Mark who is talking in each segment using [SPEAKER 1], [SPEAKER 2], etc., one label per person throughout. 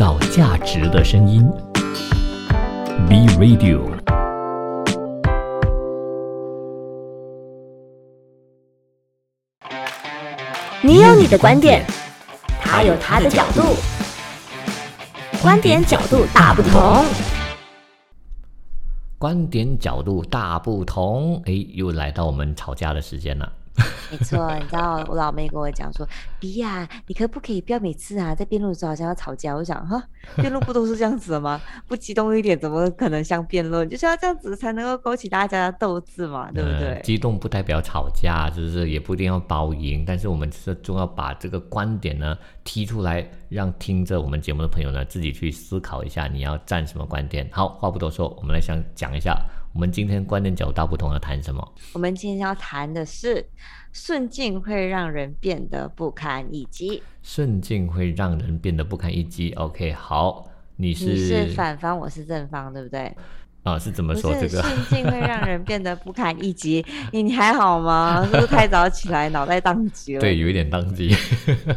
[SPEAKER 1] 造价值的声音，B Radio。
[SPEAKER 2] 你有你的观点，他有他的角度，观点角度大不同。
[SPEAKER 1] 观点角度大不同，哎，又来到我们吵架的时间了。
[SPEAKER 2] 没错，你知道我老妹跟我讲说，比亚，你可不可以不要每次啊在辩论的时候好像要吵架？我想哈，辩论不都是这样子的吗？不激动一点怎么可能像辩论？就是要这样子才能够勾起大家的斗志嘛，对不对？
[SPEAKER 1] 激动不代表吵架，就是也不一定要包赢，但是我们是重要把这个观点呢提出来，让听着我们节目的朋友呢自己去思考一下，你要站什么观点。好，话不多说，我们来想讲一下。我们今天观念角度大不同，要谈什么？
[SPEAKER 2] 我们今天要谈的是顺境会让人变得不堪一击。
[SPEAKER 1] 顺境会让人变得不堪一击。OK，好，
[SPEAKER 2] 你
[SPEAKER 1] 是
[SPEAKER 2] 你是反方，我是正方，对不对？
[SPEAKER 1] 啊，是怎么说这个？
[SPEAKER 2] 顺境会让人变得不堪一击。你你还好吗？是不是太早起来，脑袋宕机了？
[SPEAKER 1] 对，有一点宕机。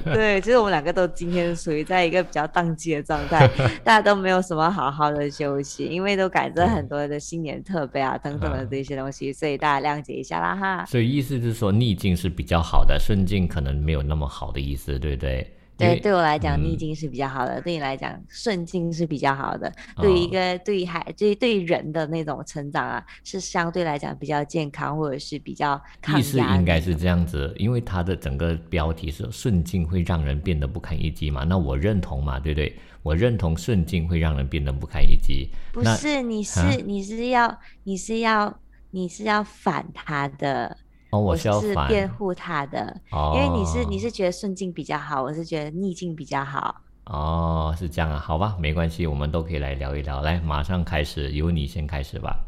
[SPEAKER 2] 对，其实我们两个都今天属于在一个比较宕机的状态，大家都没有什么好好的休息，因为都赶着很多的新年特备啊等等的这些东西，所以大家谅解一下啦哈。
[SPEAKER 1] 所以意思是说，逆境是比较好的，顺境可能没有那么好的意思，对不对？
[SPEAKER 2] 对，对我来讲逆境是比较好的，对你来讲顺境是比较好的。对于一个对于孩，对对人的那种成长啊，是相对来讲比较健康，或者是比较抗压。
[SPEAKER 1] 意思应该是这样子，因为它的整个标题是顺境会让人变得不堪一击嘛，那我认同嘛，对不对？我认同顺境会让人变得不堪一击。
[SPEAKER 2] 不是，你是你是要你是要你是要反他的。
[SPEAKER 1] 我
[SPEAKER 2] 是辩护他的，因为你是你是觉得顺境比较好，我是觉得逆境比较好。
[SPEAKER 1] 哦，是这样啊，好吧，没关系，我们都可以来聊一聊。来，马上开始，由你先开始吧。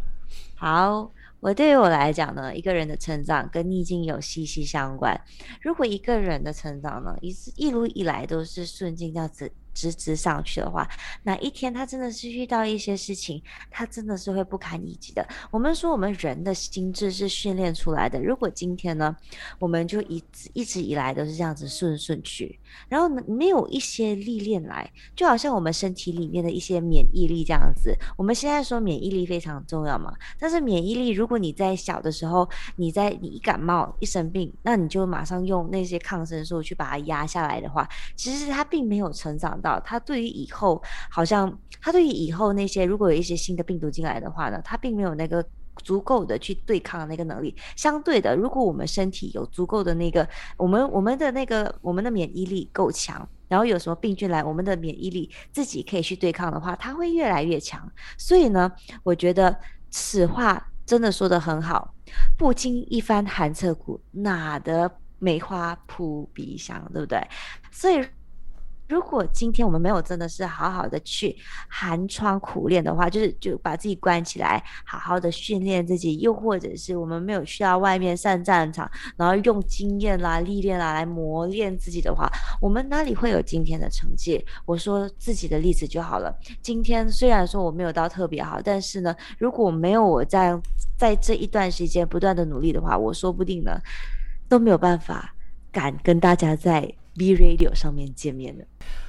[SPEAKER 2] 好，我对于我来讲呢，一个人的成长跟逆境有息息相关。如果一个人的成长呢，一一路以来都是顺境这样子。直直上去的话，哪一天他真的是遇到一些事情，他真的是会不堪一击的。我们说我们人的心智是训练出来的。如果今天呢，我们就一直一直以来都是这样子顺顺去，然后呢没有一些历练来，就好像我们身体里面的一些免疫力这样子。我们现在说免疫力非常重要嘛，但是免疫力如果你在小的时候，你在你一感冒一生病，那你就马上用那些抗生素去把它压下来的话，其实它并没有成长。到他对于以后，好像他对于以后那些如果有一些新的病毒进来的话呢，他并没有那个足够的去对抗那个能力。相对的，如果我们身体有足够的那个，我们我们的那个我们的免疫力够强，然后有什么病菌来，我们的免疫力自己可以去对抗的话，它会越来越强。所以呢，我觉得此话真的说的很好，不经一番寒彻骨，哪得梅花扑鼻香，对不对？所以。如果今天我们没有真的是好好的去寒窗苦练的话，就是就把自己关起来，好好的训练自己，又或者是我们没有去到外面上战场，然后用经验啦、历练啦来磨练自己的话，我们哪里会有今天的成绩？我说自己的例子就好了。今天虽然说我没有到特别好，但是呢，如果没有我在在这一段时间不断的努力的话，我说不定呢都没有办法敢跟大家在。B Radio 上面见面的。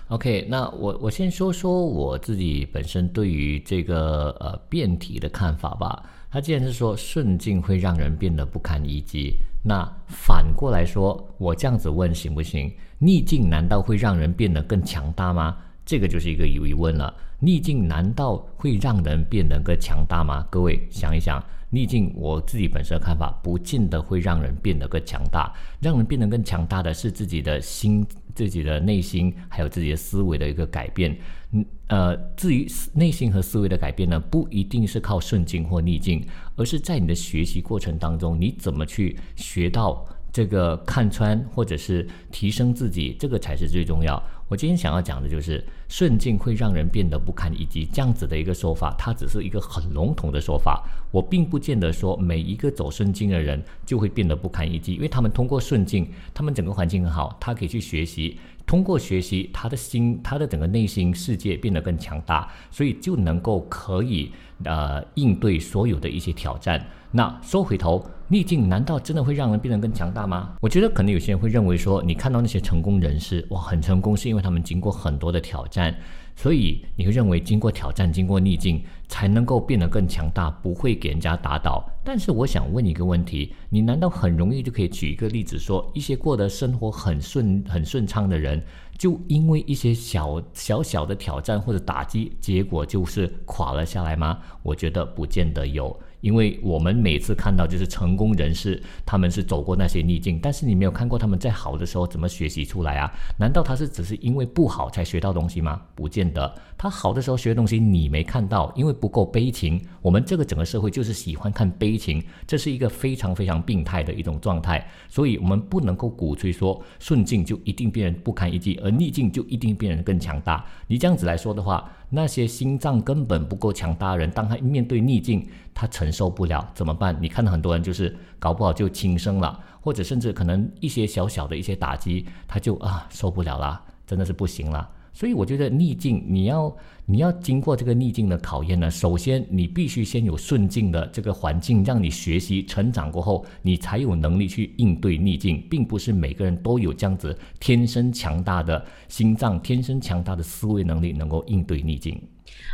[SPEAKER 1] OK，那我我先说说我自己本身对于这个呃辩题的看法吧。他既然是说顺境会让人变得不堪一击，那反过来说，我这样子问行不行？逆境难道会让人变得更强大吗？这个就是一个疑问了。逆境难道会让人变得更强大吗？各位想一想。逆境，我自己本身的看法，不见得会让人变得更强大。让人变得更强大的是自己的心、自己的内心，还有自己的思维的一个改变。嗯，呃，至于内心和思维的改变呢，不一定是靠顺境或逆境，而是在你的学习过程当中，你怎么去学到这个看穿，或者是提升自己，这个才是最重要。我今天想要讲的就是顺境会让人变得不堪一击这样子的一个说法，它只是一个很笼统的说法。我并不见得说每一个走顺境的人就会变得不堪一击，因为他们通过顺境，他们整个环境很好，他可以去学习，通过学习，他的心，他的整个内心世界变得更强大，所以就能够可以呃应对所有的一些挑战。那说回头，逆境难道真的会让人变得更强大吗？我觉得可能有些人会认为说，你看到那些成功人士，哇，很成功，是因为他们经过很多的挑战，所以你会认为经过挑战、经过逆境才能够变得更强大，不会给人家打倒。但是我想问一个问题，你难道很容易就可以举一个例子说，一些过得生活很顺、很顺畅的人，就因为一些小小小的挑战或者打击，结果就是垮了下来吗？我觉得不见得有。因为我们每次看到就是成功人士，他们是走过那些逆境，但是你没有看过他们在好的时候怎么学习出来啊？难道他是只是因为不好才学到东西吗？不见得，他好的时候学的东西你没看到，因为不够悲情。我们这个整个社会就是喜欢看悲情，这是一个非常非常病态的一种状态，所以我们不能够鼓吹说顺境就一定变得不堪一击，而逆境就一定变得更强大。你这样子来说的话。那些心脏根本不够强大的人，当他面对逆境，他承受不了怎么办？你看到很多人就是搞不好就轻生了，或者甚至可能一些小小的一些打击，他就啊受不了了，真的是不行了。所以我觉得逆境，你要你要经过这个逆境的考验呢，首先你必须先有顺境的这个环境，让你学习成长过后，你才有能力去应对逆境，并不是每个人都有这样子天生强大的心脏、天生强大的思维能力，能够应对逆境。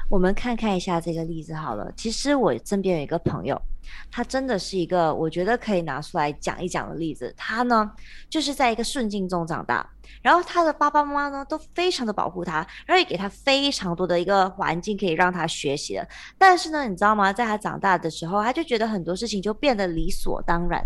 [SPEAKER 2] 我们看看一下这个例子好了。其实我身边有一个朋友，他真的是一个我觉得可以拿出来讲一讲的例子。他呢，就是在一个顺境中长大，然后他的爸爸妈妈呢都非常的保护他，然后也给他非常多的一个环境可以让他学习的。但是呢，你知道吗？在他长大的时候，他就觉得很多事情就变得理所当然。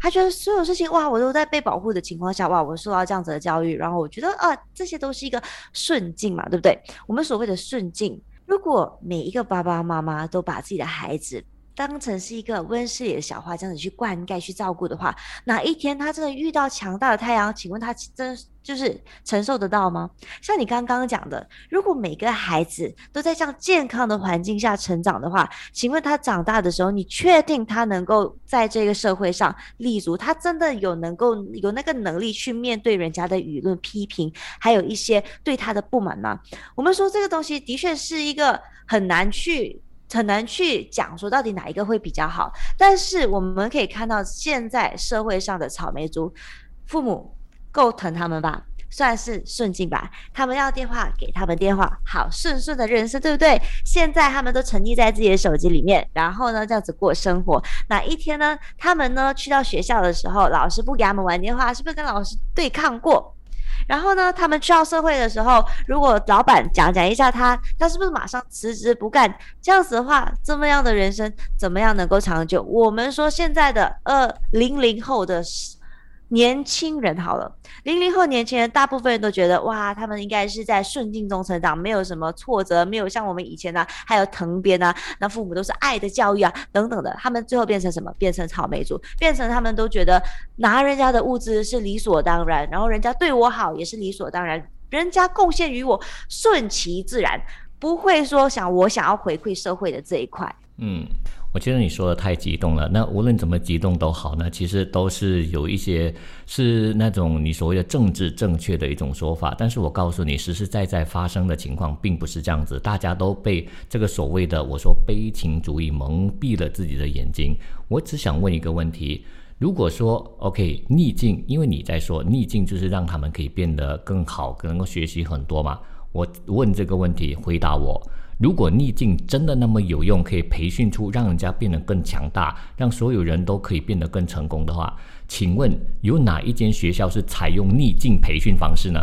[SPEAKER 2] 他觉得所有事情哇，我都在被保护的情况下，哇，我受到这样子的教育，然后我觉得啊，这些都是一个顺境嘛，对不对？我们所谓的顺境。如果每一个爸爸妈妈都把自己的孩子当成是一个温室里的小花，这样子去灌溉、去照顾的话，哪一天他真的遇到强大的太阳，请问他真就是承受得到吗？像你刚刚讲的，如果每个孩子都在这样健康的环境下成长的话，请问他长大的时候，你确定他能够在这个社会上立足？他真的有能够有那个能力去面对人家的舆论批评，还有一些对他的不满吗？我们说这个东西的确是一个很难去。很难去讲说到底哪一个会比较好，但是我们可以看到现在社会上的草莓族，父母够疼他们吧，算是顺境吧。他们要电话给他们电话，好顺顺的人生，对不对？现在他们都沉溺在自己的手机里面，然后呢这样子过生活。哪一天呢，他们呢去到学校的时候，老师不给他们玩电话，是不是跟老师对抗过？然后呢，他们去到社会的时候，如果老板讲讲一下他，他是不是马上辞职不干？这样子的话，这么样的人生怎么样能够长久？我们说现在的呃零零后的。年轻人好了，零零后年轻人大部分人都觉得哇，他们应该是在顺境中成长，没有什么挫折，没有像我们以前呢，还有藤编啊，那父母都是爱的教育啊等等的，他们最后变成什么？变成草莓族，变成他们都觉得拿人家的物资是理所当然，然后人家对我好也是理所当然，人家贡献于我顺其自然，不会说想我想要回馈社会的这一块。
[SPEAKER 1] 嗯。我觉得你说的太激动了。那无论怎么激动都好呢，其实都是有一些是那种你所谓的政治正确的一种说法。但是我告诉你，实实在在发生的情况并不是这样子。大家都被这个所谓的我说悲情主义蒙蔽了自己的眼睛。我只想问一个问题：如果说 OK 逆境，因为你在说逆境就是让他们可以变得更好，能够学习很多嘛？我问这个问题，回答我。如果逆境真的那么有用，可以培训出让人家变得更强大，让所有人都可以变得更成功的话，请问有哪一间学校是采用逆境培训方式呢？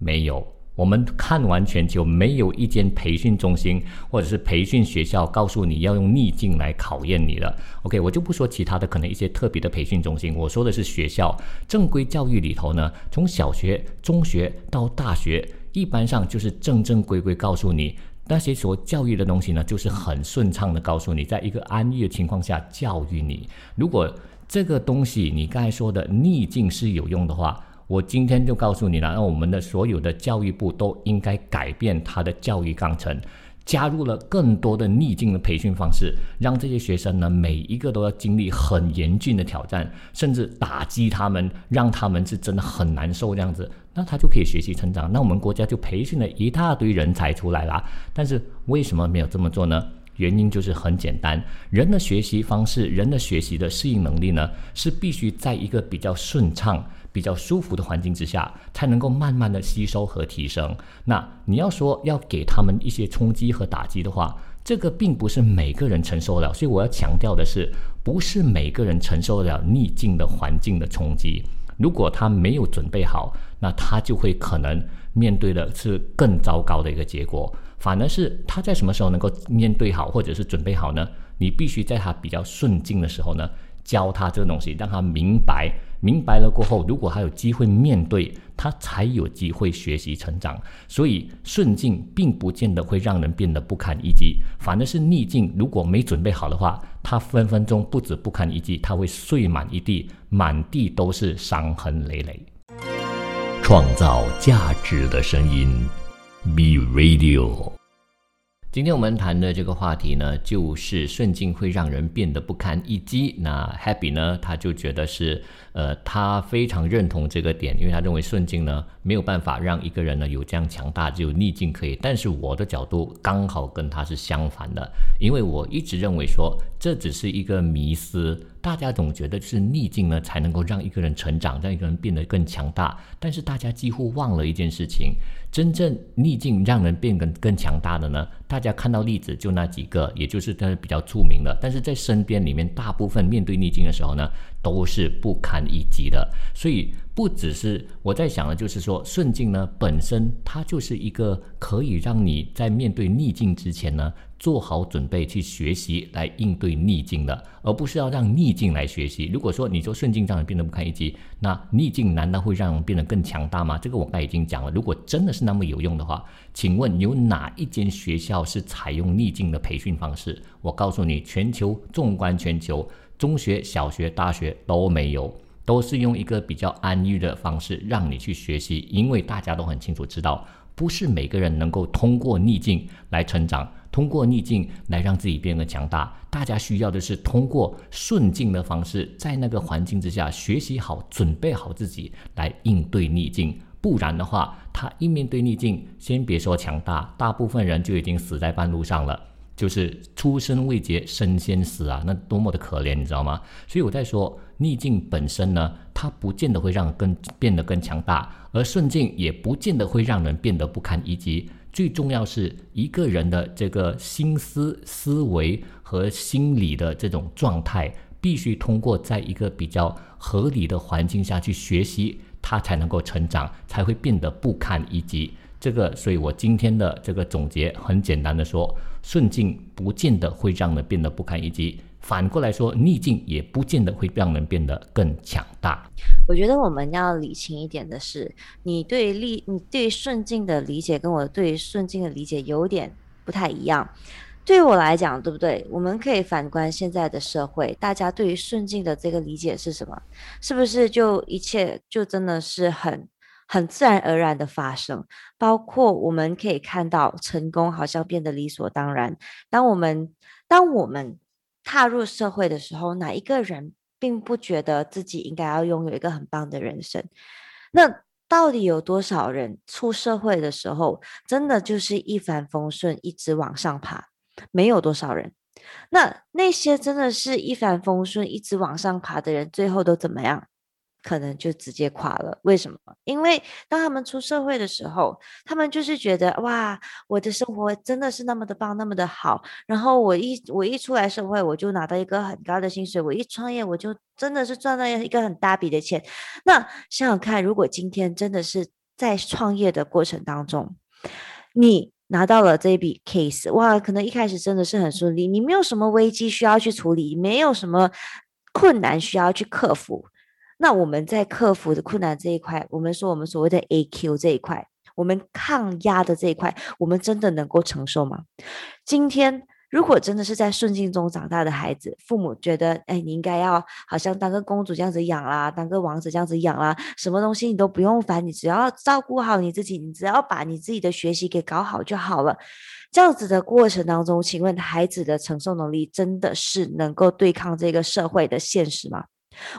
[SPEAKER 1] 没有，我们看完全球，没有一间培训中心或者是培训学校告诉你要用逆境来考验你的。OK，我就不说其他的，可能一些特别的培训中心，我说的是学校正规教育里头呢，从小学、中学到大学，一般上就是正正规规告诉你。那些所教育的东西呢，就是很顺畅的告诉你，在一个安逸的情况下教育你。如果这个东西你刚才说的逆境是有用的话，我今天就告诉你了，那我们的所有的教育部都应该改变它的教育纲程。加入了更多的逆境的培训方式，让这些学生呢，每一个都要经历很严峻的挑战，甚至打击他们，让他们是真的很难受这样子，那他就可以学习成长。那我们国家就培训了一大堆人才出来啦。但是为什么没有这么做呢？原因就是很简单，人的学习方式，人的学习的适应能力呢，是必须在一个比较顺畅、比较舒服的环境之下，才能够慢慢的吸收和提升。那你要说要给他们一些冲击和打击的话，这个并不是每个人承受得了。所以我要强调的是，不是每个人承受得了逆境的环境的冲击。如果他没有准备好，那他就会可能面对的是更糟糕的一个结果。反而是他在什么时候能够面对好，或者是准备好呢？你必须在他比较顺境的时候呢，教他这个东西，让他明白。明白了过后，如果他有机会面对，他才有机会学习成长。所以顺境并不见得会让人变得不堪一击，反而是逆境，如果没准备好的话，他分分钟不止不堪一击，他会碎满一地，满地都是伤痕累累。创造价值的声音，Be Radio。今天我们谈的这个话题呢，就是顺境会让人变得不堪一击。那 Happy 呢，他就觉得是，呃，他非常认同这个点，因为他认为顺境呢没有办法让一个人呢有这样强大，只有逆境可以。但是我的角度刚好跟他是相反的，因为我一直认为说这只是一个迷思。大家总觉得是逆境呢才能够让一个人成长，让一个人变得更强大。但是大家几乎忘了一件事情：真正逆境让人变更更强大的呢？大家看到例子就那几个，也就是他比较著名的。但是在身边里面，大部分面对逆境的时候呢，都是不堪一击的。所以不只是我在想的，就是说顺境呢本身它就是一个可以让你在面对逆境之前呢。做好准备去学习来应对逆境的，而不是要让逆境来学习。如果说你说顺境让人变得不堪一击，那逆境难道会让人变得更强大吗？这个我刚才已经讲了。如果真的是那么有用的话，请问有哪一间学校是采用逆境的培训方式？我告诉你，全球纵观全球，中学、小学、大学都没有，都是用一个比较安逸的方式让你去学习，因为大家都很清楚知道，不是每个人能够通过逆境来成长。通过逆境来让自己变得强大，大家需要的是通过顺境的方式，在那个环境之下学习好、准备好自己来应对逆境。不然的话，他一面对逆境，先别说强大，大部分人就已经死在半路上了，就是出生未捷身先死啊，那多么的可怜，你知道吗？所以我在说，逆境本身呢，它不见得会让更变得更强大，而顺境也不见得会让人变得不堪一击。最重要是一个人的这个心思、思维和心理的这种状态，必须通过在一个比较合理的环境下去学习，他才能够成长，才会变得不堪一击。这个，所以我今天的这个总结很简单的说：顺境不见得会让人变得不堪一击。反过来说，逆境也不见得会让人变得更强大。
[SPEAKER 2] 我觉得我们要理清一点的是，你对逆、你对顺境的理解跟我对顺境的理解有点不太一样。对我来讲，对不对？我们可以反观现在的社会，大家对于顺境的这个理解是什么？是不是就一切就真的是很很自然而然的发生？包括我们可以看到，成功好像变得理所当然。当我们当我们踏入社会的时候，哪一个人并不觉得自己应该要拥有一个很棒的人生？那到底有多少人出社会的时候，真的就是一帆风顺，一直往上爬？没有多少人。那那些真的是一帆风顺，一直往上爬的人，最后都怎么样？可能就直接垮了。为什么？因为当他们出社会的时候，他们就是觉得哇，我的生活真的是那么的棒，那么的好。然后我一我一出来社会，我就拿到一个很高的薪水。我一创业，我就真的是赚到一个很大笔的钱。那想想看，如果今天真的是在创业的过程当中，你拿到了这一笔 case，哇，可能一开始真的是很顺利，你没有什么危机需要去处理，没有什么困难需要去克服。那我们在克服的困难这一块，我们说我们所谓的 A Q 这一块，我们抗压的这一块，我们真的能够承受吗？今天如果真的是在顺境中长大的孩子，父母觉得，哎，你应该要好像当个公主这样子养啦，当个王子这样子养啦，什么东西你都不用烦，你只要照顾好你自己，你只要把你自己的学习给搞好就好了。这样子的过程当中，请问孩子的承受能力真的是能够对抗这个社会的现实吗？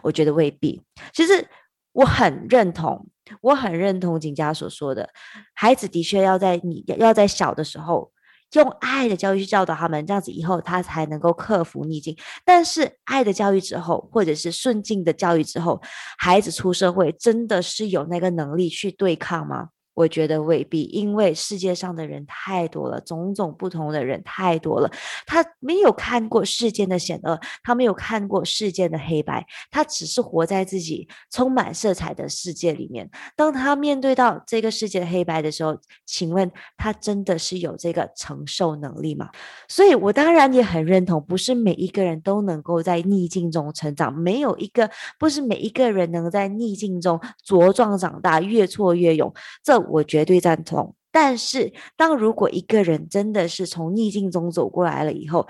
[SPEAKER 2] 我觉得未必。其实我很认同，我很认同景佳所说的，孩子的确要在你要在小的时候，用爱的教育去教导他们，这样子以后他才能够克服逆境。但是爱的教育之后，或者是顺境的教育之后，孩子出社会真的是有那个能力去对抗吗？我觉得未必，因为世界上的人太多了，种种不同的人太多了。他没有看过世间的险恶，他没有看过世间的黑白，他只是活在自己充满色彩的世界里面。当他面对到这个世界的黑白的时候，请问他真的是有这个承受能力吗？所以，我当然也很认同，不是每一个人都能够在逆境中成长，没有一个不是每一个人能在逆境中茁壮长大，越挫越勇。这我绝对赞同，但是当如果一个人真的是从逆境中走过来了以后，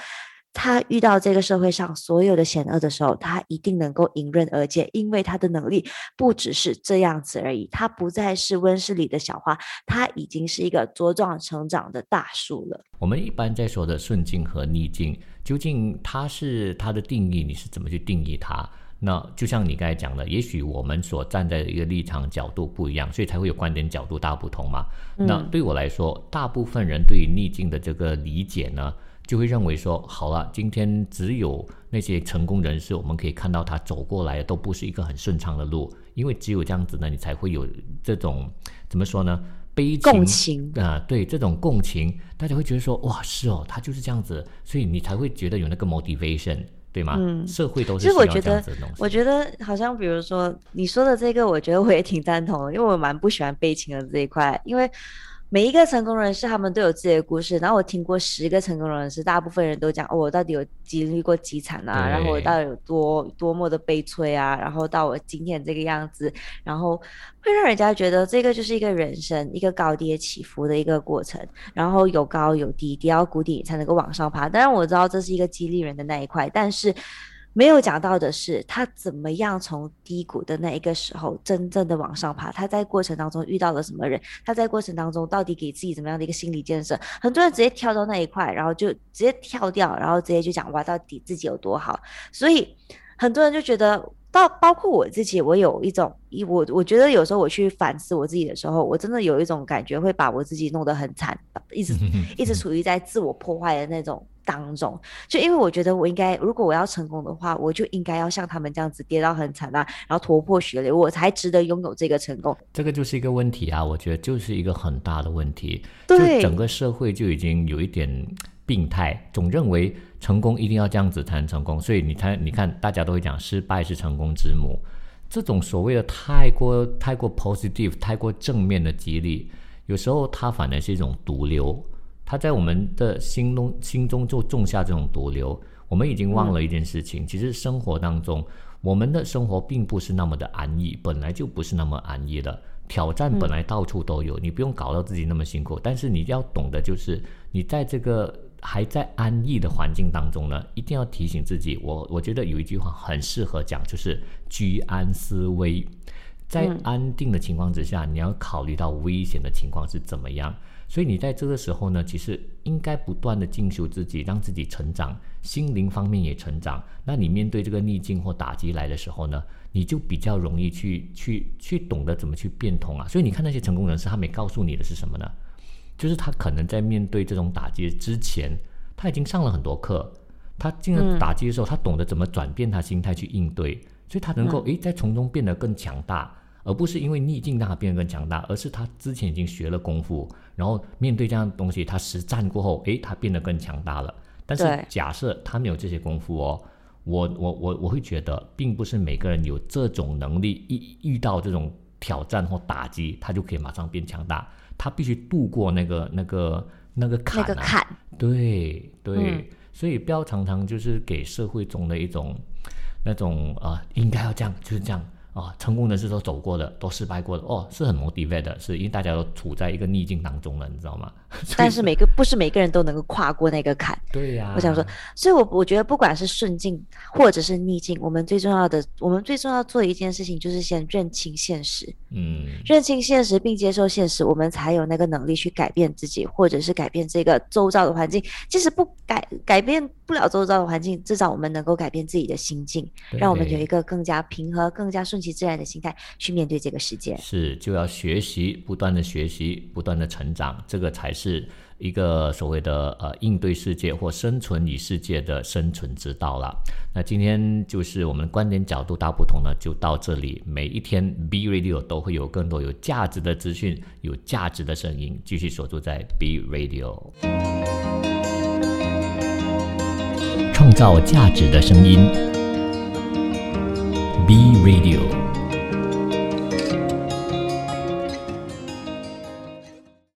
[SPEAKER 2] 他遇到这个社会上所有的险恶的时候，他一定能够迎刃而解，因为他的能力不只是这样子而已，他不再是温室里的小花，他已经是一个茁壮成长的大树了。
[SPEAKER 1] 我们一般在说的顺境和逆境，究竟它是它的定义，你是怎么去定义它？那就像你刚才讲的，也许我们所站在的一个立场角度不一样，所以才会有观点角度大不同嘛。那对我来说，大部分人对于逆境的这个理解呢，就会认为说，好了，今天只有那些成功人士，我们可以看到他走过来都不是一个很顺畅的路，因为只有这样子呢，你才会有这种怎么说呢？悲情
[SPEAKER 2] 共情
[SPEAKER 1] 啊，对这种共情，大家会觉得说，哇，是哦，他就是这样子，所以你才会觉得有那个 motivation。对吗？嗯，社会都是
[SPEAKER 2] 其实我觉得，我觉得好像比如说你说的这个，我觉得我也挺赞同的，因为我蛮不喜欢悲情的这一块，因为。每一个成功人士，他们都有自己的故事。然后我听过十个成功人士，大部分人都讲哦，我到底有经历过几惨啊？然后我到底有多多么的悲催啊？然后到我今天这个样子，然后会让人家觉得这个就是一个人生，一个高低起伏的一个过程。然后有高有低，跌到谷底才能够往上爬。当然我知道这是一个激励人的那一块，但是。没有讲到的是，他怎么样从低谷的那一个时候真正的往上爬？他在过程当中遇到了什么人？他在过程当中到底给自己怎么样的一个心理建设？很多人直接跳到那一块，然后就直接跳掉，然后直接就讲哇，到底自己有多好？所以很多人就觉得，到包括我自己，我有一种一我我觉得有时候我去反思我自己的时候，我真的有一种感觉会把我自己弄得很惨，一直 一直处于在自我破坏的那种。当中，就因为我觉得我应该，如果我要成功的话，我就应该要像他们这样子跌到很惨啊，然后头破血流，我才值得拥有这个成功。
[SPEAKER 1] 这个就是一个问题啊，我觉得就是一个很大的问题。
[SPEAKER 2] 对，
[SPEAKER 1] 整个社会就已经有一点病态，总认为成功一定要这样子才能成功。所以你看，你看，大家都会讲失败是成功之母，这种所谓的太过太过 positive、太过正面的激励，有时候它反而是一种毒瘤。他在我们的心中心中就种下这种毒瘤，我们已经忘了一件事情，其实生活当中，我们的生活并不是那么的安逸，本来就不是那么安逸的，挑战本来到处都有，你不用搞到自己那么辛苦，但是你要懂得就是，你在这个还在安逸的环境当中呢，一定要提醒自己，我我觉得有一句话很适合讲，就是居安思危，在安定的情况之下，你要考虑到危险的情况是怎么样。所以你在这个时候呢，其实应该不断的进修自己，让自己成长，心灵方面也成长。那你面对这个逆境或打击来的时候呢，你就比较容易去去去懂得怎么去变通啊。所以你看那些成功人士，他没告诉你的是什么呢？就是他可能在面对这种打击之前，他已经上了很多课，他进了打击的时候，他懂得怎么转变他心态去应对，所以他能够诶在从中变得更强大。而不是因为逆境让他变得更强大，而是他之前已经学了功夫，然后面对这样的东西，他实战过后，诶，他变得更强大了。但是假设他没有这些功夫哦，我我我我会觉得，并不是每个人有这种能力，一遇到这种挑战或打击，他就可以马上变强大。他必须度过那个那个那个坎。
[SPEAKER 2] 那个坎。
[SPEAKER 1] 对对，所以不要常常就是给社会中的一种那种呃，应该要这样，就是这样。啊，成功人士都走过的，都失败过的，哦，是很 motivate 的，是因为大家都处在一个逆境当中了，你知道吗？
[SPEAKER 2] 但是每个不是每个人都能够跨过那个坎。
[SPEAKER 1] 对呀。
[SPEAKER 2] 我想说，所以，我我觉得不管是顺境或者是逆境，我们最重要的，我们最重要做的一件事情就是先认清现实。
[SPEAKER 1] 嗯。
[SPEAKER 2] 认清现实并接受现实，我们才有那个能力去改变自己，或者是改变这个周遭的环境。即使不改改变不了周遭的环境，至少我们能够改变自己的心境，让我们有一个更加平和、更加顺。其自然的心态去面对这个世界。
[SPEAKER 1] 是，就要学习，不断的学习，不断的成长，这个才是一个所谓的呃应对世界或生存与世界的生存之道了。那今天就是我们观点角度大不同呢，就到这里。每一天 B Radio 都会有更多有价值的资讯，有价值的声音，继续锁住在 B Radio，创造价值的声音。B Radio。